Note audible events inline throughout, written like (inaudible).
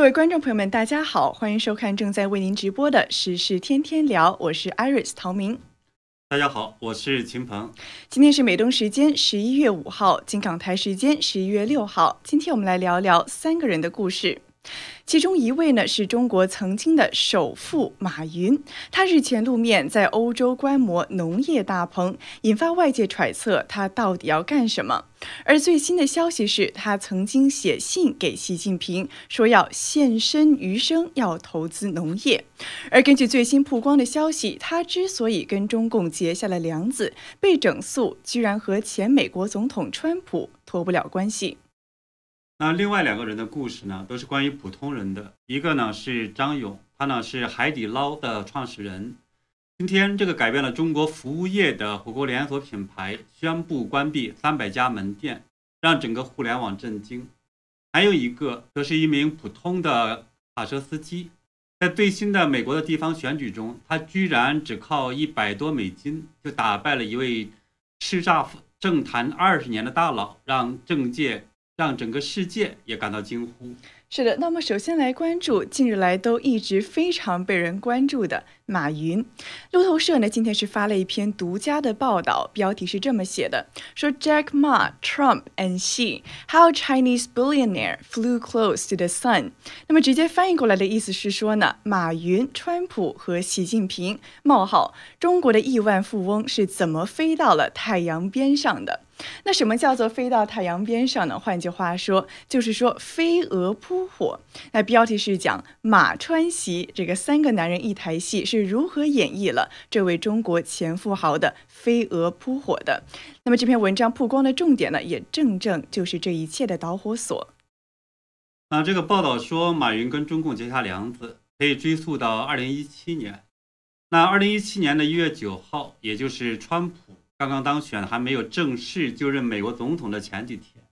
各位观众朋友们，大家好，欢迎收看正在为您直播的《时事天天聊》，我是 Iris 陶明。大家好，我是秦鹏。今天是美东时间十一月五号，金港台时间十一月六号。今天我们来聊聊三个人的故事。其中一位呢是中国曾经的首富马云，他日前露面在欧洲观摩农业大棚，引发外界揣测他到底要干什么。而最新的消息是他曾经写信给习近平，说要献身余生要投资农业。而根据最新曝光的消息，他之所以跟中共结下了梁子，被整肃，居然和前美国总统川普脱不了关系。那另外两个人的故事呢，都是关于普通人的。一个呢是张勇，他呢是海底捞的创始人。今天这个改变了中国服务业的火锅连锁品牌宣布关闭三百家门店，让整个互联网震惊。还有一个则是一名普通的卡车司机，在最新的美国的地方选举中，他居然只靠一百多美金就打败了一位叱咤政坛二十年的大佬，让政界。让整个世界也感到惊呼。是的，那么首先来关注近日来都一直非常被人关注的马云。路透社呢今天是发了一篇独家的报道，标题是这么写的：说 Jack Ma, Trump and Xi how Chinese billionaire flew close to the sun。那么直接翻译过来的意思是说呢，马云、川普和习近平冒号中国的亿万富翁是怎么飞到了太阳边上的？那什么叫做飞到太阳边上呢？换句话说，就是说飞蛾扑火。那标题是讲马川习这个三个男人一台戏是如何演绎了这位中国前富豪的飞蛾扑火的。那么这篇文章曝光的重点呢，也正正就是这一切的导火索。那这个报道说，马云跟中共结下梁子，可以追溯到二零一七年。那二零一七年的一月九号，也就是川普。刚刚当选还没有正式就任美国总统的前几天，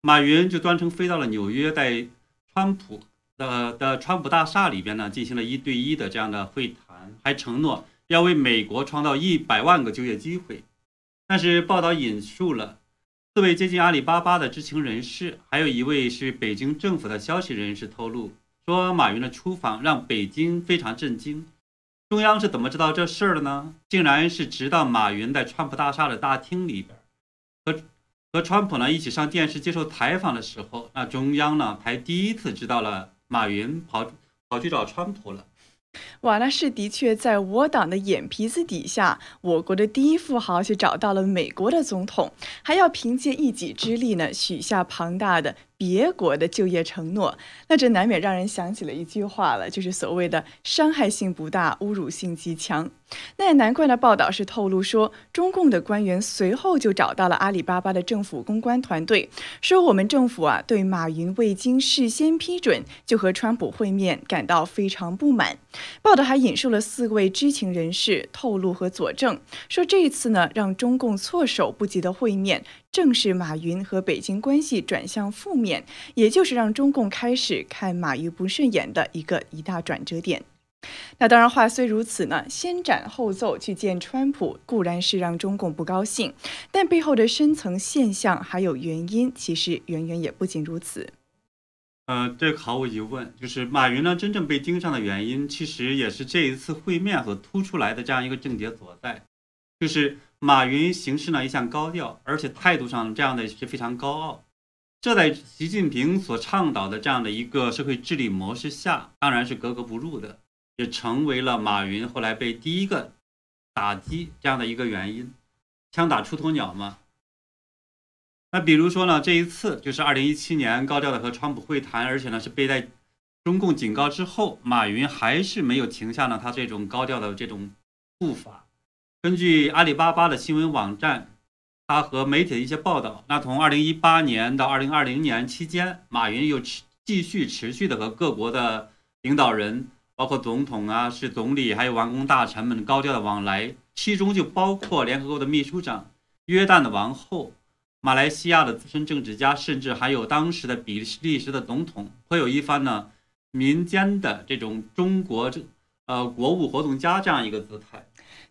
马云就专程飞到了纽约，在川普的的川普大厦里边呢，进行了一对一的这样的会谈，还承诺要为美国创造一百万个就业机会。但是报道引述了四位接近阿里巴巴的知情人士，还有一位是北京政府的消息人士透露，说马云的出访让北京非常震惊。中央是怎么知道这事儿的呢？竟然是直到马云在川普大厦的大厅里边，和和川普呢一起上电视接受采访的时候，那中央呢才第一次知道了马云跑跑去找川普了。哇，那是的确在我党的眼皮子底下，我国的第一富豪却找到了美国的总统，还要凭借一己之力呢许下庞大的。别国的就业承诺，那这难免让人想起了一句话了，就是所谓的伤害性不大，侮辱性极强。那也难怪呢。报道是透露说，中共的官员随后就找到了阿里巴巴的政府公关团队，说我们政府啊对马云未经事先批准就和川普会面感到非常不满。报道还引述了四位知情人士透露和佐证，说这一次呢让中共措手不及的会面。正是马云和北京关系转向负面，也就是让中共开始看马云不顺眼的一个一大转折点。那当然，话虽如此呢，先斩后奏去见川普固然是让中共不高兴，但背后的深层现象还有原因，其实远远也不仅如此。呃，这毫无疑问，就是马云呢真正被盯上的原因，其实也是这一次会面所突出来的这样一个症结所在，就是。马云行事呢一向高调，而且态度上这样的是非常高傲。这在习近平所倡导的这样的一个社会治理模式下，当然是格格不入的，也成为了马云后来被第一个打击这样的一个原因。枪打出头鸟嘛。那比如说呢，这一次就是二零一七年高调的和川普会谈，而且呢是被在中共警告之后，马云还是没有停下呢他这种高调的这种步伐。根据阿里巴巴的新闻网站，他和媒体的一些报道，那从二零一八年到二零二零年期间，马云又持继续持续的和各国的领导人，包括总统啊、是总理，还有王公大臣们高调的往来，其中就包括联合国的秘书长、约旦的王后、马来西亚的资深政治家，甚至还有当时的比利时的总统，颇有一番呢民间的这种中国这呃国务活动家这样一个姿态。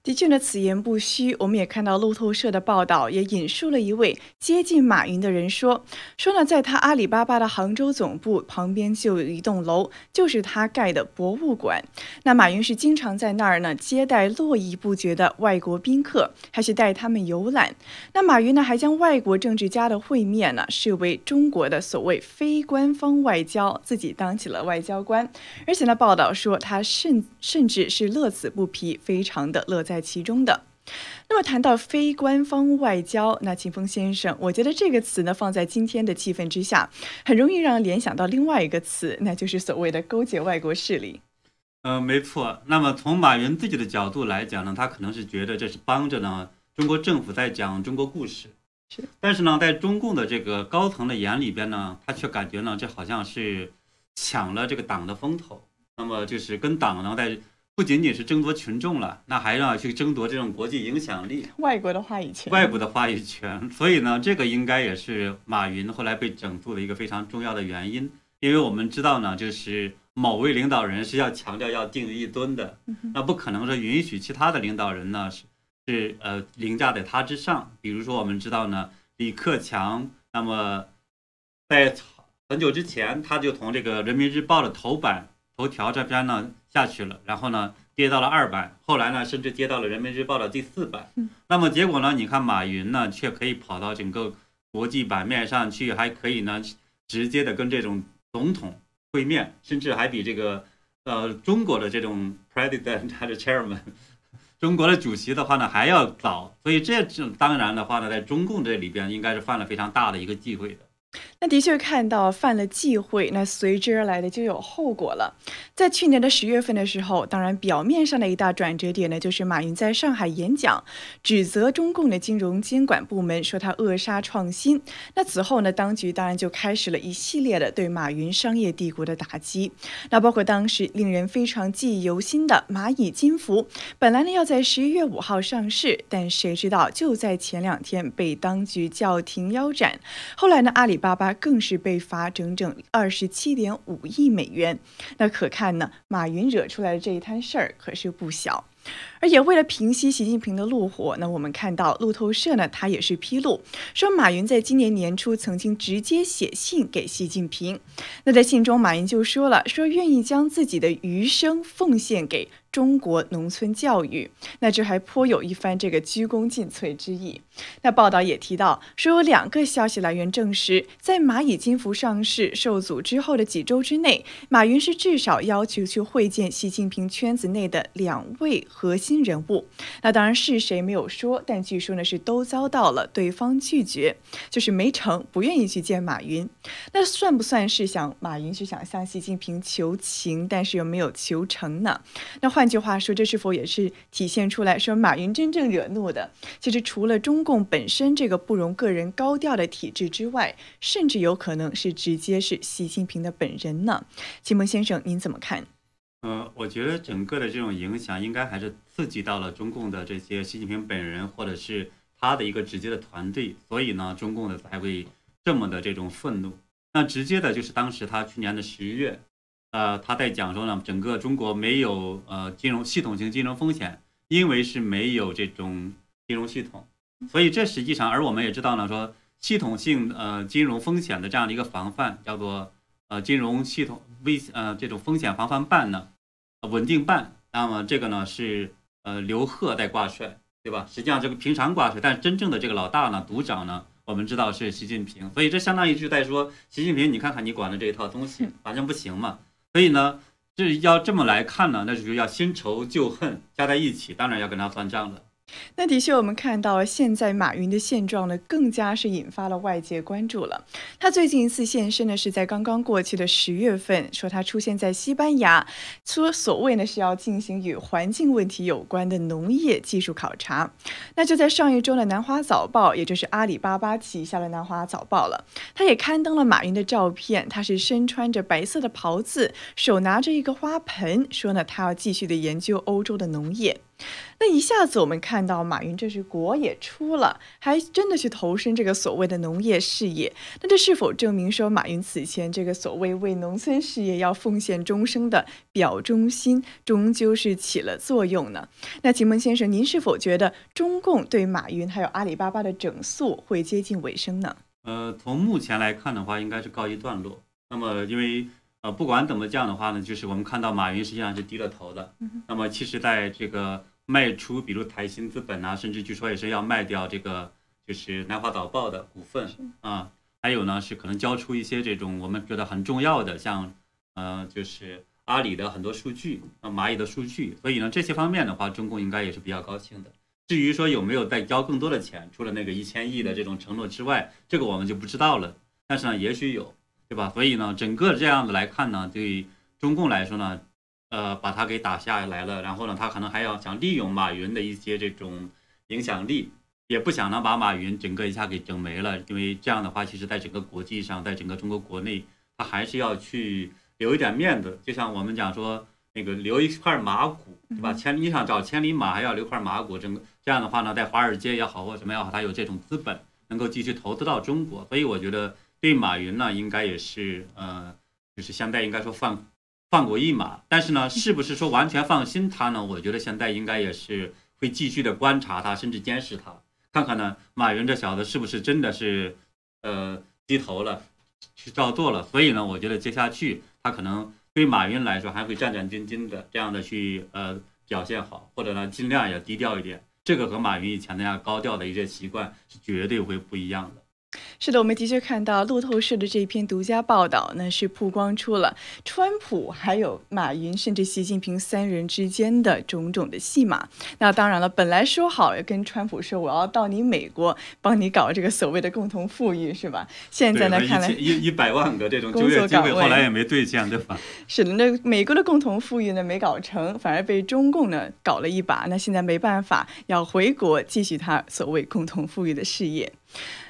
的确呢，此言不虚。我们也看到路透社的报道，也引述了一位接近马云的人说：“说呢，在他阿里巴巴的杭州总部旁边就有一栋楼，就是他盖的博物馆。那马云是经常在那儿呢接待络绎不绝的外国宾客，还是带他们游览。那马云呢，还将外国政治家的会面呢视为中国的所谓非官方外交，自己当起了外交官。而且呢，报道说他甚甚至是乐此不疲，非常的乐在。”在其中的。那么谈到非官方外交，那秦风先生，我觉得这个词呢，放在今天的气氛之下，很容易让人联想到另外一个词，那就是所谓的勾结外国势力。呃，没错。那么从马云自己的角度来讲呢，他可能是觉得这是帮着呢中国政府在讲中国故事。是。但是呢，在中共的这个高层的眼里边呢，他却感觉呢，这好像是抢了这个党的风头。那么就是跟党呢在。不仅仅是争夺群众了，那还要去争夺这种国际影响力、外国的话语权、外部的话语权。所以呢，这个应该也是马云后来被整肃的一个非常重要的原因。因为我们知道呢，就是某位领导人是要强调要定一吨的，那不可能说允许其他的领导人呢是是呃凌驾在他之上。比如说，我们知道呢，李克强，那么在很久之前他就从这个人民日报的头版。头条这边呢下去了，然后呢跌到了二版，后来呢甚至跌到了人民日报的第四版。那么结果呢，你看马云呢却可以跑到整个国际版面上去，还可以呢直接的跟这种总统会面，甚至还比这个呃中国的这种 president 还是 chairman，(laughs) 中国的主席的话呢还要早。所以这这当然的话呢，在中共这里边应该是犯了非常大的一个忌讳的。那的确看到犯了忌讳，那随之而来的就有后果了。在去年的十月份的时候，当然表面上的一大转折点呢，就是马云在上海演讲，指责中共的金融监管部门说他扼杀创新。那此后呢，当局当然就开始了一系列的对马云商业帝国的打击。那包括当时令人非常记忆犹新的蚂蚁金服，本来呢要在十一月五号上市，但谁知道就在前两天被当局叫停腰斩。后来呢，阿里巴巴。更是被罚整整二十七点五亿美元，那可看呢，马云惹出来的这一摊事儿可是不小。而且为了平息习近平的怒火，那我们看到路透社呢，他也是披露说，马云在今年年初曾经直接写信给习近平。那在信中，马云就说了，说愿意将自己的余生奉献给。中国农村教育，那这还颇有一番这个鞠躬尽瘁之意。那报道也提到说，有两个消息来源证实，在蚂蚁金服上市受阻之后的几周之内，马云是至少要求去会见习近平圈子内的两位核心人物。那当然是谁没有说，但据说呢是都遭到了对方拒绝，就是没成，不愿意去见马云。那算不算是想马云是想向习近平求情，但是又没有求成呢？那换。换句话说，这是否也是体现出来说，马云真正惹怒的，其实除了中共本身这个不容个人高调的体制之外，甚至有可能是直接是习近平的本人呢？秦蒙先生，您怎么看？呃，我觉得整个的这种影响，应该还是刺激到了中共的这些习近平本人，或者是他的一个直接的团队，所以呢，中共的才会这么的这种愤怒。那直接的就是当时他去年的十一月。呃，他在讲说呢，整个中国没有呃金融系统性金融风险，因为是没有这种金融系统，所以这实际上，而我们也知道呢，说系统性呃金融风险的这样的一个防范，叫做呃金融系统危呃这种风险防范办呢，稳定办，那么这个呢是呃刘鹤在挂帅，对吧？实际上这个平常挂帅，但真正的这个老大呢，独掌呢，我们知道是习近平，所以这相当于是在说习近平，你看看你管的这一套东西，反正不行嘛。所以呢，这要这么来看呢，那就是要新仇旧恨加在一起，当然要跟他算账了。那的确，我们看到现在马云的现状呢，更加是引发了外界关注了。他最近一次现身呢，是在刚刚过去的十月份，说他出现在西班牙，说所谓呢是要进行与环境问题有关的农业技术考察。那就在上一周的《南华早报》，也就是阿里巴巴旗下的《南华早报》了，他也刊登了马云的照片，他是身穿着白色的袍子，手拿着一个花盆，说呢他要继续的研究欧洲的农业。那一下子我们看到马云这是国也出了，还真的去投身这个所谓的农业事业。那这是否证明说马云此前这个所谓为农村事业要奉献终生的表忠心，终究是起了作用呢？那秦蒙先生，您是否觉得中共对马云还有阿里巴巴的整肃会接近尾声呢？呃，从目前来看的话，应该是告一段落。那么因为呃，不管怎么讲的话呢，就是我们看到马云实际上是低了头的。那么其实在这个。卖出，比如台新资本啊，甚至据说也是要卖掉这个，就是南华早报的股份啊。还有呢，是可能交出一些这种我们觉得很重要的，像，呃，就是阿里的很多数据啊，蚂蚁的数据。所以呢，这些方面的话，中共应该也是比较高兴的。至于说有没有再交更多的钱，除了那个一千亿的这种承诺之外，这个我们就不知道了。但是呢，也许有，对吧？所以呢，整个这样子来看呢，对中共来说呢。呃，把他给打下来了，然后呢，他可能还要想利用马云的一些这种影响力，也不想呢把马云整个一下给整没了，因为这样的话，其实在整个国际上，在整个中国国内，他还是要去留一点面子。就像我们讲说，那个留一块马骨，对吧？千你想找千里马，还要留块马骨，整个这样的话呢，在华尔街也好或什么也好，他有这种资本能够继续投资到中国。所以我觉得对马云呢，应该也是呃，就是现在应该说放。放过一马，但是呢，是不是说完全放心他呢？我觉得现在应该也是会继续的观察他，甚至监视他，看看呢，马云这小子是不是真的是，呃，低头了，去照做了。所以呢，我觉得接下去他可能对马云来说还会战战兢兢的这样的去呃表现好，或者呢尽量也低调一点。这个和马云以前那样高调的一些习惯是绝对会不一样的。是的，我们的确看到路透社的这篇独家报道呢，是曝光出了川普还有马云甚至习近平三人之间的种种的戏码。那当然了，本来说好要跟川普说我要到你美国帮你搞这个所谓的共同富裕，是吧？现在呢，看来一一百万个这种就业机会后来也没兑现，对吧？(laughs) 是的，那美国的共同富裕呢没搞成，反而被中共呢搞了一把。那现在没办法，要回国继续他所谓共同富裕的事业。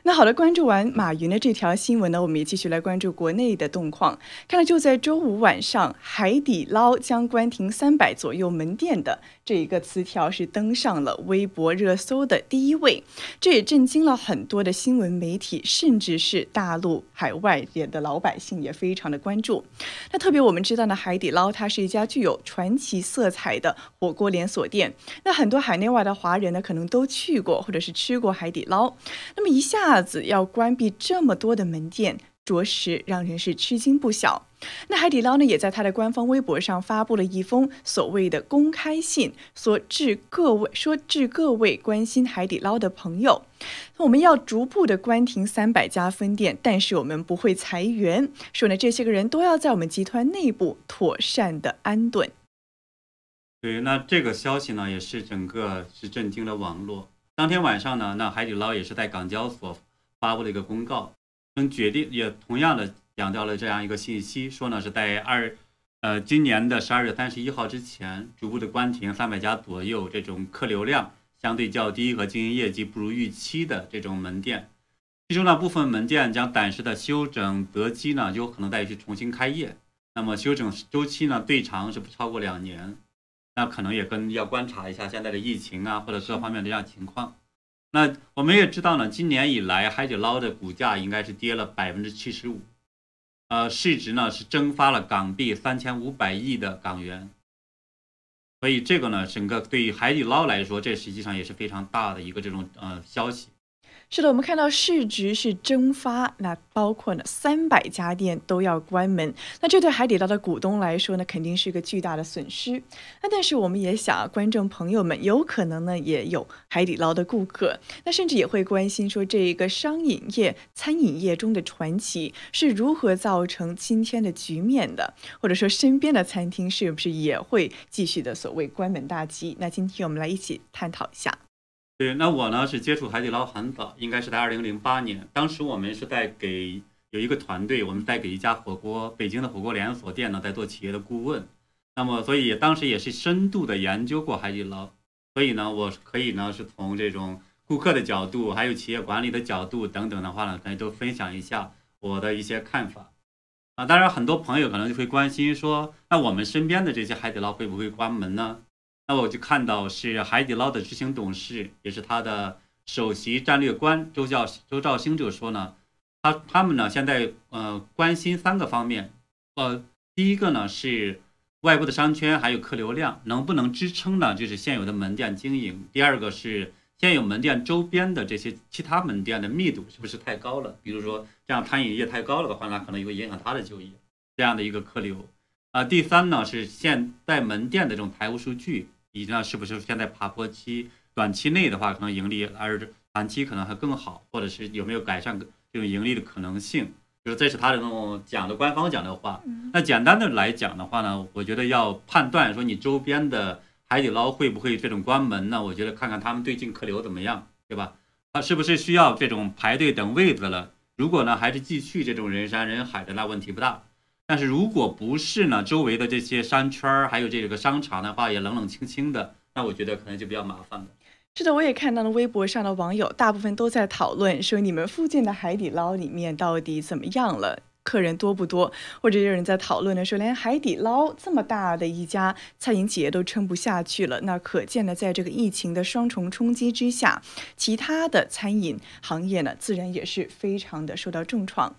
那好的，关注完马云的这条新闻呢，我们也继续来关注国内的动况。看来就在周五晚上，海底捞将关停三百左右门店的这一个词条是登上了微博热搜的第一位，这也震惊了很多的新闻媒体，甚至是大陆海外界的老百姓也非常的关注。那特别我们知道呢，海底捞它是一家具有传奇色彩的火锅连锁店，那很多海内外的华人呢，可能都去过或者是吃过海底捞。那么一下子要关关闭这么多的门店，着实让人是吃惊不小。那海底捞呢，也在他的官方微博上发布了一封所谓的公开信，说致各位说致各位关心海底捞的朋友，我们要逐步的关停三百家分店，但是我们不会裁员。说呢，这些个人都要在我们集团内部妥善的安顿。对，那这个消息呢，也是整个是震惊了网络。当天晚上呢，那海底捞也是在港交所发布了一个公告，跟决定也同样的强调了这样一个信息，说呢是在二，呃今年的十二月三十一号之前，逐步的关停三百家左右这种客流量相对较低和经营业绩不如预期的这种门店，其中呢部分门店将暂时的休整择机呢，就可能再去重新开业，那么休整周期呢最长是不超过两年。那可能也跟要观察一下现在的疫情啊，或者各方面的这样情况。那我们也知道呢，今年以来海底捞的股价应该是跌了百分之七十五，呃，市值呢是蒸发了港币三千五百亿的港元。所以这个呢，整个对于海底捞来说，这实际上也是非常大的一个这种呃消息。是的，我们看到市值是蒸发，那包括呢三百家店都要关门，那这对海底捞的股东来说呢，肯定是一个巨大的损失。那但是我们也想，观众朋友们有可能呢也有海底捞的顾客，那甚至也会关心说，这一个商饮业、餐饮业中的传奇是如何造成今天的局面的，或者说身边的餐厅是不是也会继续的所谓关门大吉？那今天我们来一起探讨一下。对，那我呢是接触海底捞很早，应该是在二零零八年。当时我们是在给有一个团队，我们在给一家火锅北京的火锅连锁店呢在做企业的顾问。那么，所以当时也是深度的研究过海底捞。所以呢，我可以呢是从这种顾客的角度，还有企业管理的角度等等的话呢，可能都分享一下我的一些看法。啊，当然很多朋友可能就会关心说，那我们身边的这些海底捞会不会关门呢？那我就看到是海底捞的执行董事，也是他的首席战略官周教周兆兴就说呢，他他们呢现在呃关心三个方面，呃，第一个呢是外部的商圈还有客流量能不能支撑呢，就是现有的门店经营。第二个是现有门店周边的这些其他门店的密度是不是太高了？比如说这样餐饮业太高了的话，那可能也会影响他的就业，这样的一个客流。啊，第三呢是现在门店的这种财务数据。以及呢，是不是现在爬坡期？短期内的话，可能盈利；而短期可能还更好，或者是有没有改善这种盈利的可能性？就是这是他的那种讲的官方讲的话。那简单的来讲的话呢，我觉得要判断说你周边的海底捞会不会这种关门呢？我觉得看看他们最近客流怎么样，对吧？他是不是需要这种排队等位子了？如果呢还是继续这种人山人海的，那问题不大。但是如果不是呢，周围的这些商圈儿还有这个商场的话，也冷冷清清的，那我觉得可能就比较麻烦了。是的，我也看到了微博上的网友，大部分都在讨论说，你们附近的海底捞里面到底怎么样了？客人多不多？或者有人在讨论的说，连海底捞这么大的一家餐饮企业都撑不下去了。那可见呢，在这个疫情的双重冲击之下，其他的餐饮行业呢，自然也是非常的受到重创。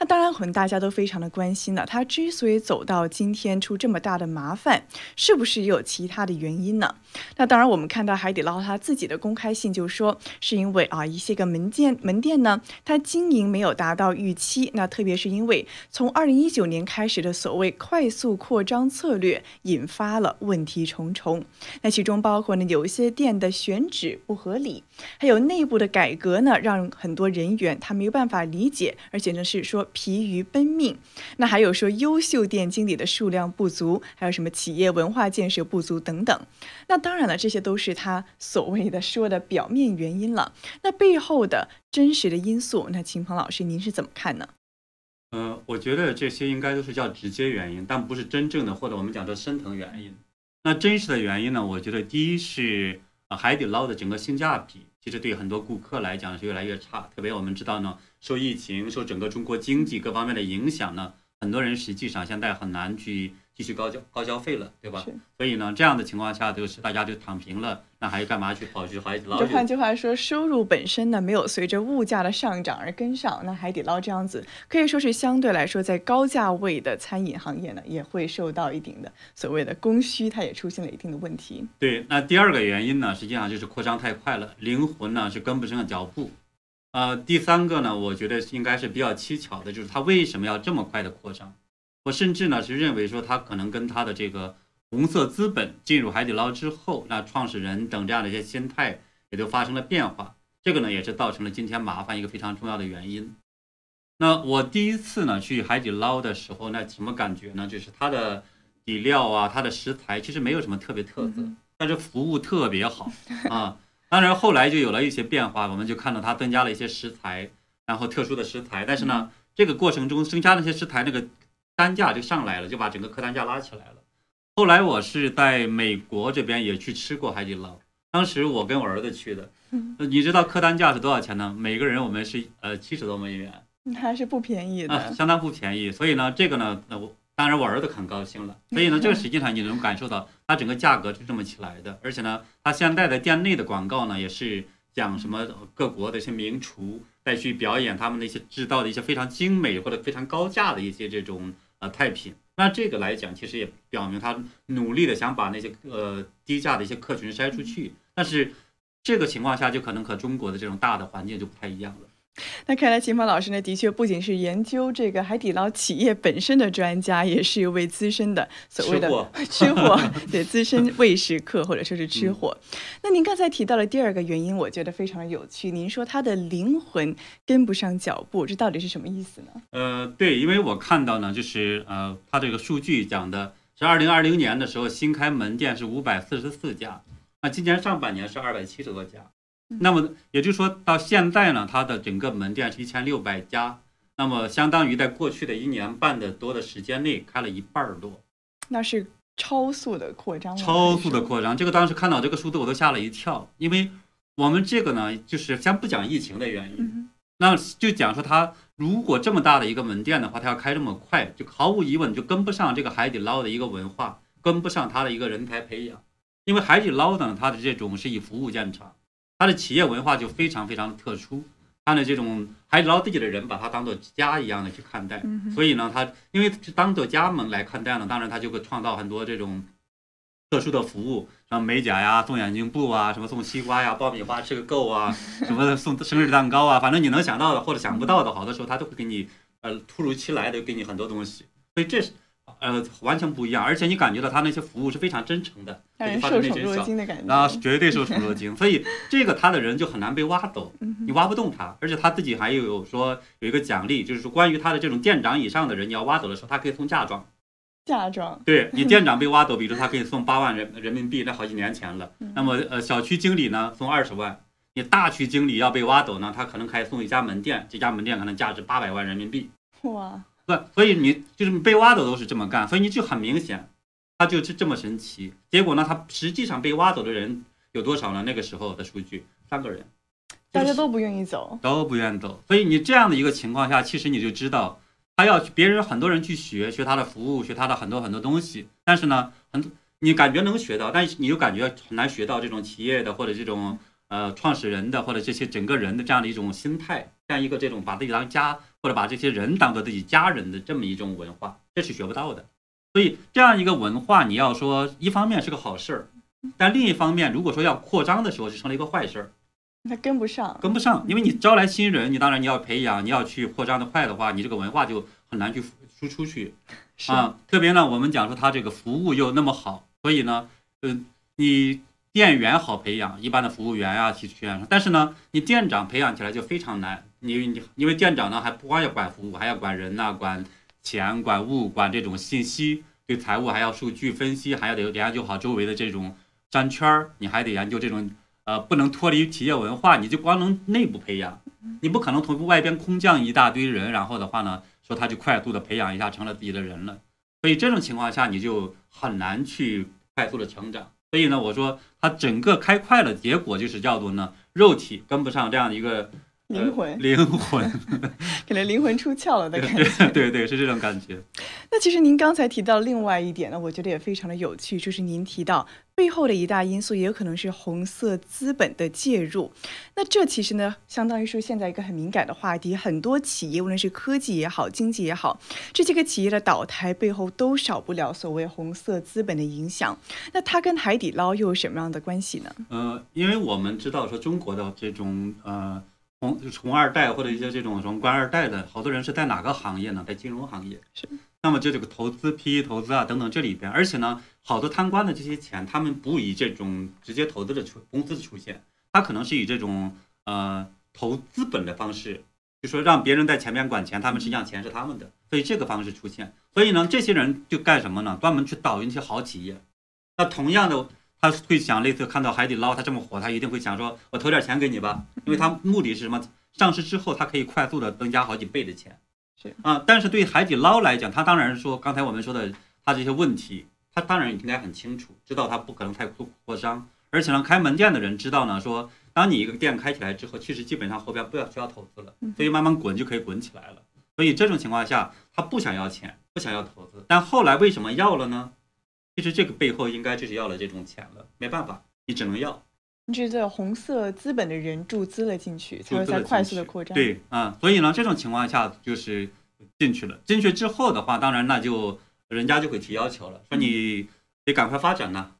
那当然，可能大家都非常的关心了，他之所以走到今天出这么大的麻烦，是不是也有其他的原因呢？那当然，我们看到海底捞它自己的公开信就说，是因为啊一些个门店门店呢，它经营没有达到预期。那特别是因为从二零一九年开始的所谓快速扩张策略，引发了问题重重。那其中包括呢，有一些店的选址不合理，还有内部的改革呢，让很多人员他没有办法理解，而且呢是说疲于奔命。那还有说优秀店经理的数量不足，还有什么企业文化建设不足等等。那当然了，这些都是他所谓的说的表面原因了。那背后的真实的因素，那秦鹏老师您是怎么看呢？呃，我觉得这些应该都是叫直接原因，但不是真正的或者我们讲的深层原因。那真实的原因呢？我觉得第一是啊，海底捞的整个性价比，其实对很多顾客来讲是越来越差。特别我们知道呢，受疫情、受整个中国经济各方面的影响呢，很多人实际上现在很难去。继续高消高消费了，对吧？所以呢，这样的情况下，就是大家就躺平了，那还干嘛去跑去海底捞？就换句话说，收入本身呢没有随着物价的上涨而跟上，那海底捞这样子可以说是相对来说，在高价位的餐饮行业呢，也会受到一定的所谓的供需，它也出现了一定的问题。对，那第二个原因呢，实际上就是扩张太快了，灵魂呢是跟不上脚步。呃，第三个呢，我觉得应该是比较蹊跷的，就是它为什么要这么快的扩张？我甚至呢是认为说，他可能跟他的这个红色资本进入海底捞之后，那创始人等这样的一些心态也都发生了变化。这个呢也是造成了今天麻烦一个非常重要的原因。那我第一次呢去海底捞的时候，那什么感觉呢？就是它的底料啊，它的食材其实没有什么特别特色，但是服务特别好啊。当然后来就有了一些变化，我们就看到它增加了一些食材，然后特殊的食材。但是呢，这个过程中增加那些食材那个。单价就上来了，就把整个客单价拉起来了。后来我是在美国这边也去吃过海底捞，当时我跟我儿子去的。你知道客单价是多少钱呢？每个人我们是呃七十多美元，还是不便宜的，相当不便宜。所以呢，这个呢，那我当然我儿子很高兴了。所以呢，这个实际上你能感受到它整个价格是这么起来的，而且呢，它现在的店内的广告呢也是讲什么各国的一些名厨再去表演他们那些制造的一些非常精美或者非常高价的一些这种。呃，菜品，那这个来讲，其实也表明他努力的想把那些呃低价的一些客群筛出去，但是这个情况下，就可能和中国的这种大的环境就不太一样了。那看来秦鹏老师呢，的确不仅是研究这个海底捞企业本身的专家，也是一位资深的所谓的吃货，(laughs) (laughs) 对资深喂食客或者说是吃货。那您刚才提到了第二个原因，我觉得非常有趣。您说他的灵魂跟不上脚步，这到底是什么意思呢？呃，对，因为我看到呢，就是呃，他这个数据讲的是二零二零年的时候新开门店是五百四十四家，那今年上半年是二百七十多家。那么也就是说到现在呢，它的整个门店是一千六百家，那么相当于在过去的一年半的多的时间内开了一半儿多，那是超速的扩张。超速的扩张，这个当时看到这个数字我都吓了一跳，因为我们这个呢，就是先不讲疫情的原因，那就讲说它如果这么大的一个门店的话，它要开这么快，就毫无疑问就跟不上这个海底捞的一个文化，跟不上它的一个人才培养。因为海底捞呢，它的这种是以服务见长，它的企业文化就非常非常的特殊。他的这种海底捞自己的人把它当做家一样的去看待，所以呢，他因为是当做家门来看待呢，当然他就会创造很多这种特殊的服务，像美甲呀、送眼镜布啊、什么送西瓜呀、爆米花吃个够啊、(laughs) 什么送生日蛋糕啊，反正你能想到的或者想不到的，好多时候他都会给你呃突如其来的给你很多东西，所以这是。呃，完全不一样，而且你感觉到他那些服务是非常真诚的，受宠若惊的感觉啊，绝对受宠若惊。(laughs) 所以这个他的人就很难被挖走，你挖不动他。而且他自己还有说有一个奖励，就是说关于他的这种店长以上的人，你要挖走的时候，他可以送嫁妆。嫁妆？对你店长被挖走，比如说他可以送八万人人民币，那好几年前了。那么呃，小区经理呢送二十万，你大区经理要被挖走呢，他可能可以送一家门店，这家门店可能价值八百万人民币。哇！不，所以你就是被挖走都是这么干，所以你就很明显，他就是这么神奇。结果呢，他实际上被挖走的人有多少呢？那个时候的数据三个人，大家都不愿意走，都不愿意走。所以你这样的一个情况下，其实你就知道他要别人很多人去学学他的服务，学他的很多很多东西。但是呢，很你感觉能学到，但是你又感觉很难学到这种企业的或者这种呃创始人的或者这些整个人的这样的一种心态，这样一个这种把自己当家。或者把这些人当做自己家人的这么一种文化，这是学不到的。所以这样一个文化，你要说一方面是个好事儿，但另一方面，如果说要扩张的时候，就成了一个坏事儿。他跟不上，跟不上，因为你招来新人，你当然你要培养，你要去扩张的快的话，你这个文化就很难去输出去啊。特别呢，我们讲说他这个服务又那么好，所以呢，嗯，你。店员好培养，一般的服务员啊，去去但是呢，你店长培养起来就非常难。你你因为店长呢，还不光要管服务，还要管人呐，管钱、管物、管这种信息，对财务还要数据分析，还要得研究好周围的这种商圈儿，你还得研究这种呃，不能脱离企业文化。你就光能内部培养，你不可能从外边空降一大堆人，然后的话呢，说他就快速的培养一下成了自己的人了。所以这种情况下，你就很难去快速的成长。所以呢，我说它整个开快了，结果就是叫做呢，肉体跟不上这样的一个。灵魂，灵魂，(laughs) 可能灵魂出窍了的感觉。(laughs) 对对，是这种感觉。那其实您刚才提到另外一点呢，我觉得也非常的有趣，就是您提到背后的一大因素也有可能是红色资本的介入。那这其实呢，相当于说现在一个很敏感的话题，很多企业无论是科技也好，经济也好，这些个企业的倒台背后都少不了所谓红色资本的影响。那它跟海底捞又有什么样的关系呢？呃，因为我们知道说中国的这种呃。红红二代或者一些这种什么官二代的好多人是在哪个行业呢？在金融行业。是。那么就这个投资、PE 投资啊等等这里边，而且呢，好多贪官的这些钱，他们不以这种直接投资的出公司的出现，他可能是以这种呃投资本的方式，就说让别人在前面管钱，他们实际上钱是他们的，所以这个方式出现。所以呢，这些人就干什么呢？专门去倒一些好企业。那同样的。他会想，类似看到海底捞，他这么火，他一定会想说：“我投点钱给你吧。”因为他目的是什么？上市之后，他可以快速的增加好几倍的钱。是啊，但是对海底捞来讲，他当然说，刚才我们说的他这些问题，他当然应该很清楚，知道他不可能太扩扩张。而且呢，开门店的人知道呢，说当你一个店开起来之后，其实基本上后边不要需要投资了，所以慢慢滚就可以滚起来了。所以这种情况下，他不想要钱，不想要投资，但后来为什么要了呢？其实这个背后应该就是要了这种钱了，没办法，你只能要。你觉得红色资本的人注资了进去，才会在快速的扩张。对，啊，所以呢，这种情况下就是进去了。进去之后的话，当然那就人家就会提要求了，说你得赶快发展呢，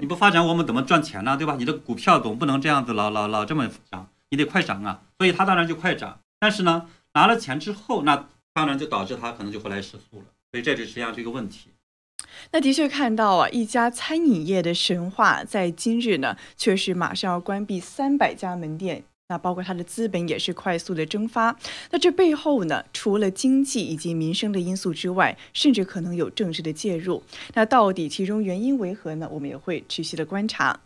你不发展我们怎么赚钱呢？对吧？你的股票总不能这样子老老老这么涨，你得快涨啊。所以他当然就快涨，但是呢，拿了钱之后，那当然就导致他可能就会来失速了。所以这就实际上是一个问题。那的确看到啊，一家餐饮业的神话，在今日呢，却是马上要关闭三百家门店。那包括它的资本也是快速的蒸发。那这背后呢，除了经济以及民生的因素之外，甚至可能有政治的介入。那到底其中原因为何呢？我们也会持续的观察。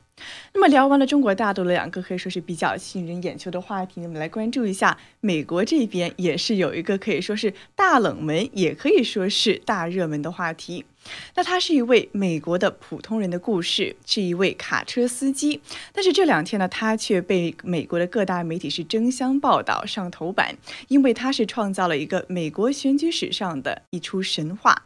那么聊完了中国大陆的两个可以说是比较吸引人眼球的话题，我们来关注一下美国这边也是有一个可以说是大冷门，也可以说是大热门的话题。那他是一位美国的普通人的故事，是一位卡车司机。但是这两天呢，他却被美国的各大媒体是争相报道上头版，因为他是创造了一个美国选举史上的一出神话。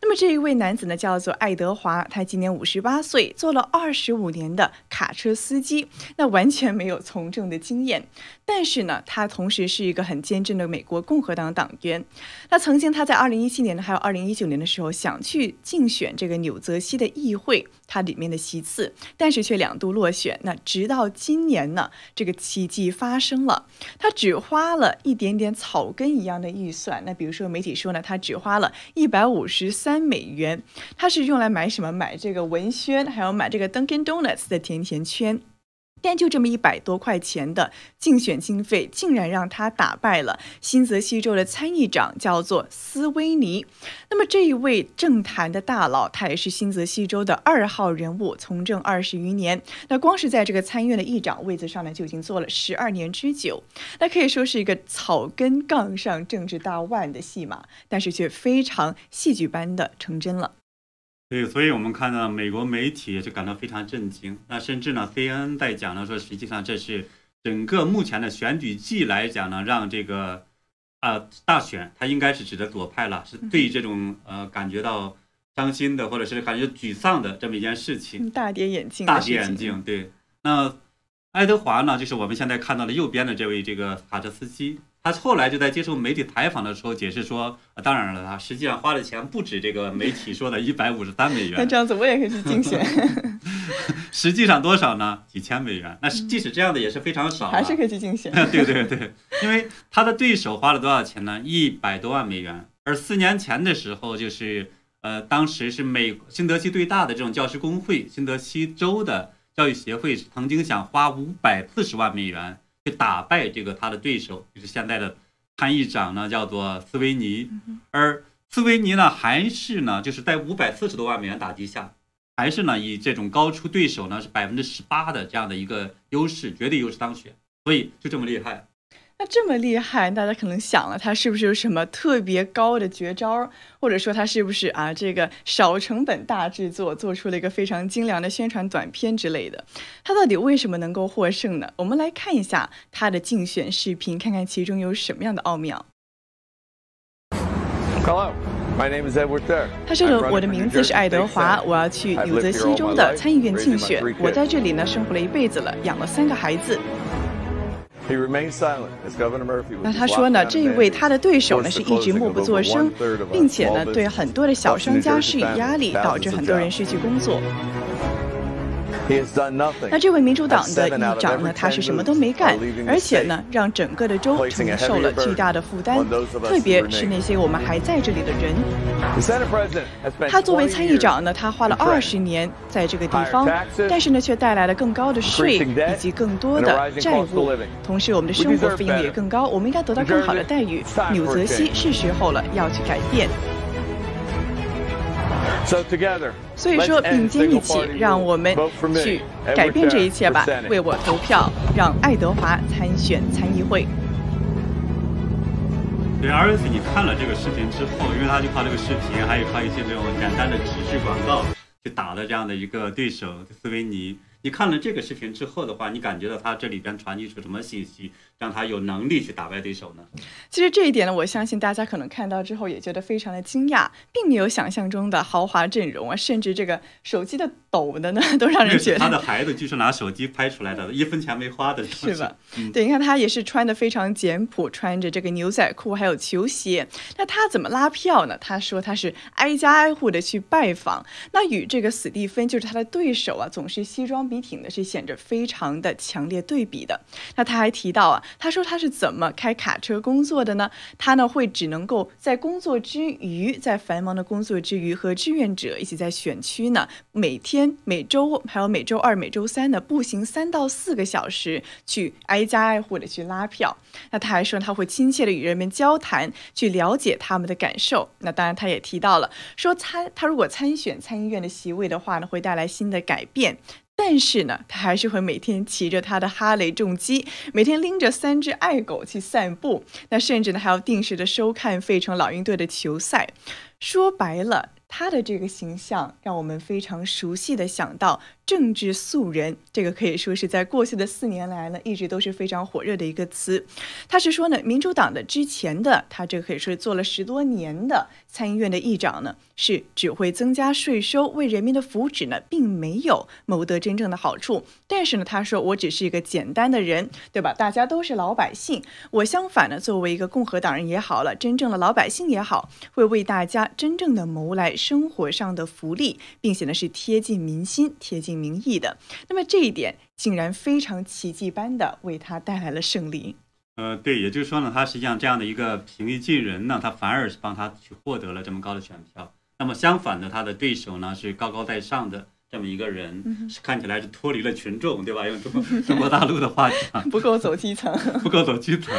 那么这一位男子呢，叫做爱德华，他今年五十八岁，做了二十五年的卡车司机，那完全没有从政的经验。但是呢，他同时是一个很坚贞的美国共和党党员。那曾经他在二零一七年呢，还有二零一九年的时候，想去竞选这个纽泽西的议会，他里面的席次，但是却两度落选。那直到今年呢，这个奇迹发生了，他只花了一点点草根一样的预算。那比如说媒体说呢，他只花了一百五十三美元，他是用来买什么？买这个文轩，还有买这个 Dunkin Donuts 的甜甜圈。但就这么一百多块钱的竞选经费，竟然让他打败了新泽西州的参议长，叫做斯威尼。那么这一位政坛的大佬，他也是新泽西州的二号人物，从政二十余年。那光是在这个参议院的议长位子上呢，就已经做了十二年之久。那可以说是一个草根杠上政治大腕的戏码，但是却非常戏剧般的成真了。对，所以我们看到美国媒体就感到非常震惊。那甚至呢，CNN 在讲呢，说实际上这是整个目前的选举季来讲呢，让这个啊大选，它应该是指的左派了，是对这种呃感觉到伤心的或者是感觉沮丧的这么一件事情。大跌眼镜，大跌眼镜。对，那爱德华呢，就是我们现在看到的右边的这位这个卡车司机。他后来就在接受媒体采访的时候解释说：“当然了，他实际上花的钱不止这个媒体说的一百五十三美元。那这样子我也可以去竞选。(laughs) 实际上多少呢？几千美元。那即使这样的也是非常少。还是可以去竞选。(laughs) 对对对，因为他的对手花了多少钱呢？一百多万美元。而四年前的时候，就是呃，当时是美新泽西最大的这种教师工会——新泽西州的教育协会，曾经想花五百四十万美元。”去打败这个他的对手，就是现在的参议长呢，叫做斯维尼。而斯维尼呢，还是呢，就是在五百四十多万美元打击下，还是呢以这种高出对手呢是百分之十八的这样的一个优势，绝对优势当选。所以就这么厉害。那这么厉害，大家可能想了，他是不是有什么特别高的绝招，或者说他是不是啊这个少成本大制作，做出了一个非常精良的宣传短片之类的？他到底为什么能够获胜呢？我们来看一下他的竞选视频，看看其中有什么样的奥妙。Hello, my name is Edward。他说的：“我的名字是爱德华，我要去纽泽西州的参议院竞选。我在这里呢生活了一辈子了，养了三个孩子。”那他说呢，这一位他的对手呢是一直默不作声，并且呢对很多的小商家施以压力，导致很多人失去工作。(laughs) 那这位民主党的议长呢，他是什么都没干，而且呢，让整个的州承受了巨大的负担，特别是那些我们还在这里的人。他作为参议长呢，他花了二十年在这个地方，但是呢，却带来了更高的税以及更多的债务，同时我们的生活费用也更高，我们应该得到更好的待遇。纽泽西是时候了，要去改变。所以说，并肩一起，让我们去改变这一切吧！为我投票，让爱德华参选参议会。对，而且你看了这个视频之后，因为他就靠这个视频，还有靠一些这种简单的纸质广告，去打的这样的一个对手斯维尼。你看了这个视频之后的话，你感觉到他这里边传递出什么信息，让他有能力去打败对手呢？其实这一点呢，我相信大家可能看到之后也觉得非常的惊讶，并没有想象中的豪华阵容啊，甚至这个手机的抖的呢，(laughs) 都让人觉得他的孩子就是拿手机拍出来的，(laughs) 一分钱没花的，是吧？对，你看他也是穿的非常简朴，穿着这个牛仔裤还有球鞋。那他怎么拉票呢？他说他是挨家挨户的去拜访，那与这个史蒂芬就是他的对手啊，总是西装。笔挺的是显着非常的强烈对比的。那他还提到啊，他说他是怎么开卡车工作的呢？他呢会只能够在工作之余，在繁忙的工作之余，和志愿者一起在选区呢，每天、每周还有每周二、每周三呢，步行三到四个小时去挨家挨户的去拉票。那他还说他会亲切的与人们交谈，去了解他们的感受。那当然他也提到了，说参他如果参选参议院的席位的话呢，会带来新的改变。但是呢，他还是会每天骑着他的哈雷重机，每天拎着三只爱狗去散步。那甚至呢，还要定时的收看费城老鹰队的球赛。说白了，他的这个形象让我们非常熟悉的想到政治素人，这个可以说是在过去的四年来呢，一直都是非常火热的一个词。他是说呢，民主党的之前的他这个可以说做了十多年的参议院的议长呢，是只会增加税收，为人民的福祉呢，并没有谋得真正的好处。但是呢，他说我只是一个简单的人，对吧？大家都是老百姓，我相反呢，作为一个共和党人也好了，真正的老百姓也好，会为大家真正的谋来生活上的福利，并且呢是贴近民心、贴近民意的。那么这一点竟然非常奇迹般的为他带来了胜利。呃，对，也就是说呢，他实际上这样的一个平易近人呢，他反而是帮他去获得了这么高的选票。那么相反的，他的对手呢是高高在上的。这么一个人，是看起来是脱离了群众，对吧？用中中国大陆的话讲，(laughs) 不够走基层，不够走基层。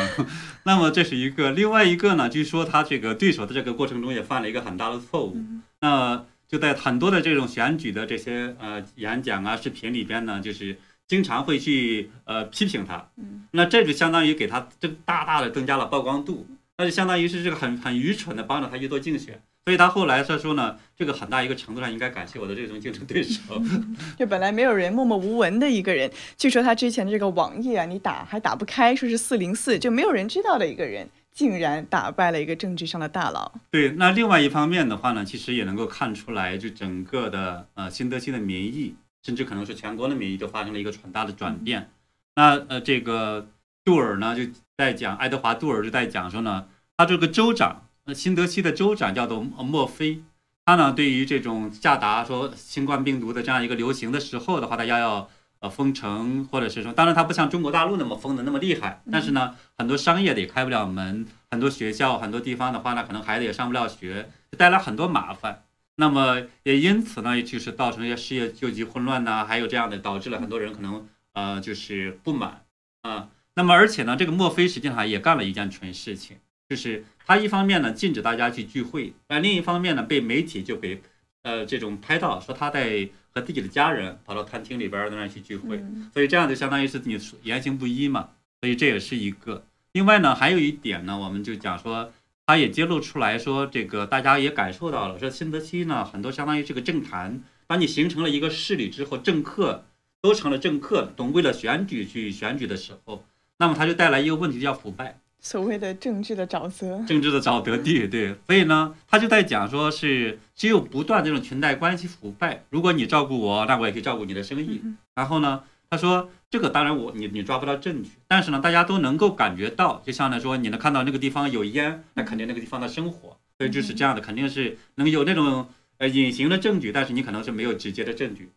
那么这是一个，另外一个呢，据说他这个对手的这个过程中也犯了一个很大的错误。那就在很多的这种选举的这些呃演讲啊、视频里边呢，就是经常会去呃批评他。那这就相当于给他增大大的增加了曝光度，那就相当于是这个很很愚蠢的帮着他去做竞选。所以他后来他说呢，这个很大一个程度上应该感谢我的这种竞争对手。(laughs) 就本来没有人默默无闻的一个人，据说他之前的这个网页啊，你打还打不开，说是四零四，就没有人知道的一个人，竟然打败了一个政治上的大佬。对，那另外一方面的话呢，其实也能够看出来，就整个的呃新德西的民意，甚至可能是全国的民意，都发生了一个很大的转变。那呃这个杜尔呢就在讲，爱德华杜尔就在讲说呢，他这个州长。呃新德西的州长叫做墨菲，他呢对于这种下达说新冠病毒的这样一个流行的时候的话，大家要呃封城，或者是说，当然它不像中国大陆那么封的那么厉害，但是呢，很多商业的也开不了门，很多学校很多地方的话呢，可能孩子也上不了学，带来很多麻烦。那么也因此呢，就是造成一些失业救济混乱呐，还有这样的导致了很多人可能呃就是不满啊。那么而且呢，这个墨菲实际上也干了一件蠢事情。就是他一方面呢禁止大家去聚会，但另一方面呢被媒体就给呃这种拍到说他在和自己的家人跑到餐厅里边在那去聚会，所以这样就相当于是你言行不一嘛，所以这也是一个。另外呢还有一点呢，我们就讲说他也揭露出来说这个大家也感受到了，说新泽西呢很多相当于这个政坛，当你形成了一个势力之后，政客都成了政客，懂为了选举去选举的时候，那么他就带来一个问题叫腐败。所谓的政治的沼泽，政治的沼泽地，对，所以呢，他就在讲说是只有不断这种裙带关系腐败，如果你照顾我，那我也可以照顾你的生意。然后呢，他说这个当然我你你抓不到证据，但是呢，大家都能够感觉到，就像来说你能看到那个地方有烟，那肯定那个地方的生活，所以就是这样的，肯定是能有那种呃隐形的证据，但是你可能是没有直接的证据。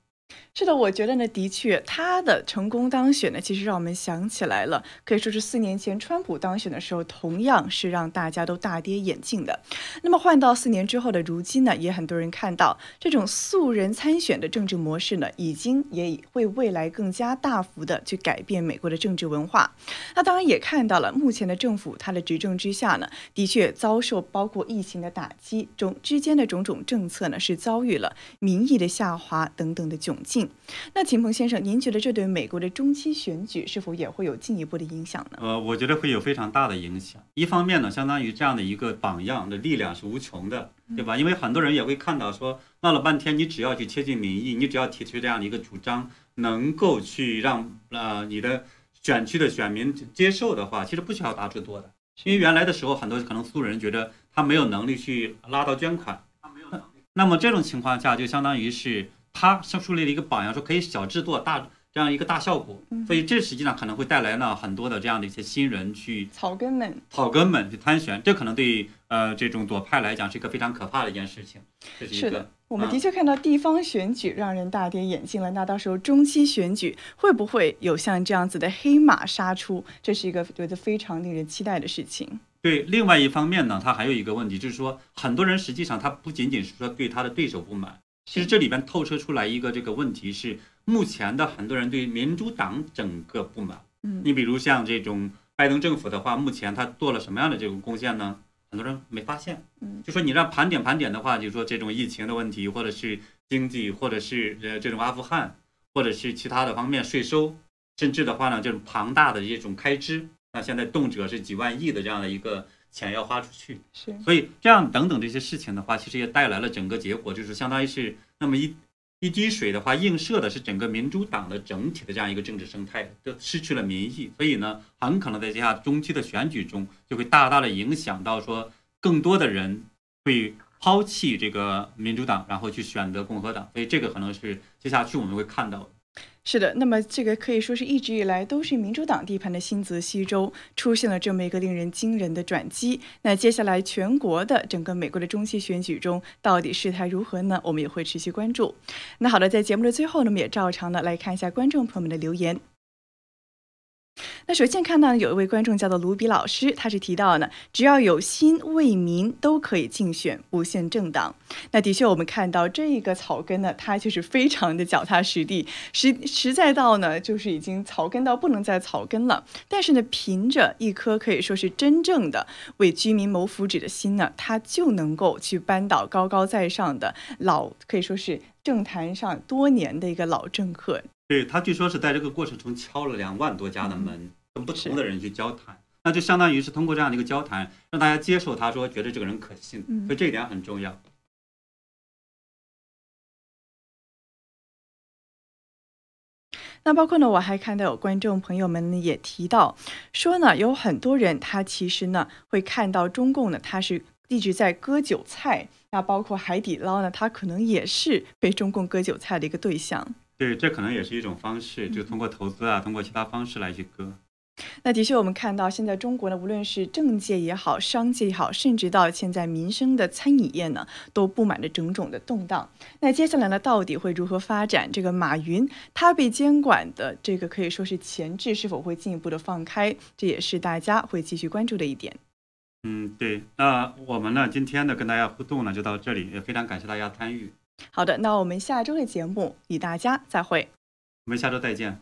是的，我觉得呢，的确，他的成功当选呢，其实让我们想起来了，可以说是四年前川普当选的时候，同样是让大家都大跌眼镜的。那么换到四年之后的如今呢，也很多人看到这种素人参选的政治模式呢，已经也会未来更加大幅的去改变美国的政治文化。那当然也看到了目前的政府，它的执政之下呢，的确遭受包括疫情的打击中之间的种种政策呢，是遭遇了民意的下滑等等的窘境。那秦鹏先生，您觉得这对美国的中期选举是否也会有进一步的影响呢？呃，我觉得会有非常大的影响。一方面呢，相当于这样的一个榜样的力量是无穷的，对吧？因为很多人也会看到说，闹了半天，你只要去贴近民意，你只要提出这样的一个主张，能够去让呃你的选区的选民接受的话，其实不需要大制多的。因为原来的时候，很多可能素人觉得他没有能力去拉到捐款，他没有能力。那么这种情况下，就相当于是。他像树立了一个榜样，说可以小制作大这样一个大效果，所以这实际上可能会带来呢很多的这样的一些新人去草根们草根们去参选，这可能对呃这种左派来讲是一个非常可怕的一件事情。是的，我们的确看到地方选举让人大跌眼镜了，那到时候中期选举会不会有像这样子的黑马杀出？这是一个觉得非常令人期待的事情。对，另外一方面呢，他还有一个问题，就是说很多人实际上他不仅仅是说对他的对手不满。其实这里边透彻出来一个这个问题是，目前的很多人对民主党整个不满。嗯，你比如像这种拜登政府的话，目前他做了什么样的这种贡献呢？很多人没发现。嗯，就说你让盘点盘点的话，就说这种疫情的问题，或者是经济，或者是呃这种阿富汗，或者是其他的方面税收，甚至的话呢，这种庞大的这种开支，那现在动辄是几万亿的这样的一个。钱要花出去，是，所以这样等等这些事情的话，其实也带来了整个结果，就是相当于是那么一一滴水的话，映射的是整个民主党的整体的这样一个政治生态，就失去了民意，所以呢，很可能在接下来中期的选举中，就会大大的影响到说，更多的人会抛弃这个民主党，然后去选择共和党，所以这个可能是接下去我们会看到的。是的，那么这个可以说是一直以来都是民主党地盘的新泽西州出现了这么一个令人惊人的转机。那接下来全国的整个美国的中期选举中，到底事态如何呢？我们也会持续关注。那好的，在节目的最后呢，我们也照常的来看一下观众朋友们的留言。那首先看到呢有一位观众叫做卢比老师，他是提到呢，只要有心为民，都可以竞选，不限政党。那的确，我们看到这一个草根呢，他就是非常的脚踏实地，实实在到呢，就是已经草根到不能再草根了。但是呢，凭着一颗可以说是真正的为居民谋福祉的心呢，他就能够去扳倒高高在上的老，可以说是政坛上多年的一个老政客。对他据说是在这个过程中敲了两万多家的门，跟不同的人去交谈，那就相当于是通过这样的一个交谈，让大家接受他说觉得这个人可信，所以这一点很重要。那包括呢，我还看到有观众朋友们也提到说呢，有很多人他其实呢会看到中共呢，他是一直在割韭菜，那包括海底捞呢，他可能也是被中共割韭菜的一个对象。对，这可能也是一种方式，就通过投资啊，通过其他方式来去割。那的确，我们看到现在中国呢，无论是政界也好，商界也好，甚至到现在民生的餐饮业呢，都布满着种种的动荡。那接下来呢，到底会如何发展？这个马云他被监管的这个可以说是前置，是否会进一步的放开？这也是大家会继续关注的一点。嗯，对。那我们呢，今天呢跟大家互动呢，就到这里，也非常感谢大家参与。好的，那我们下周的节目与大家再会。我们下周再见。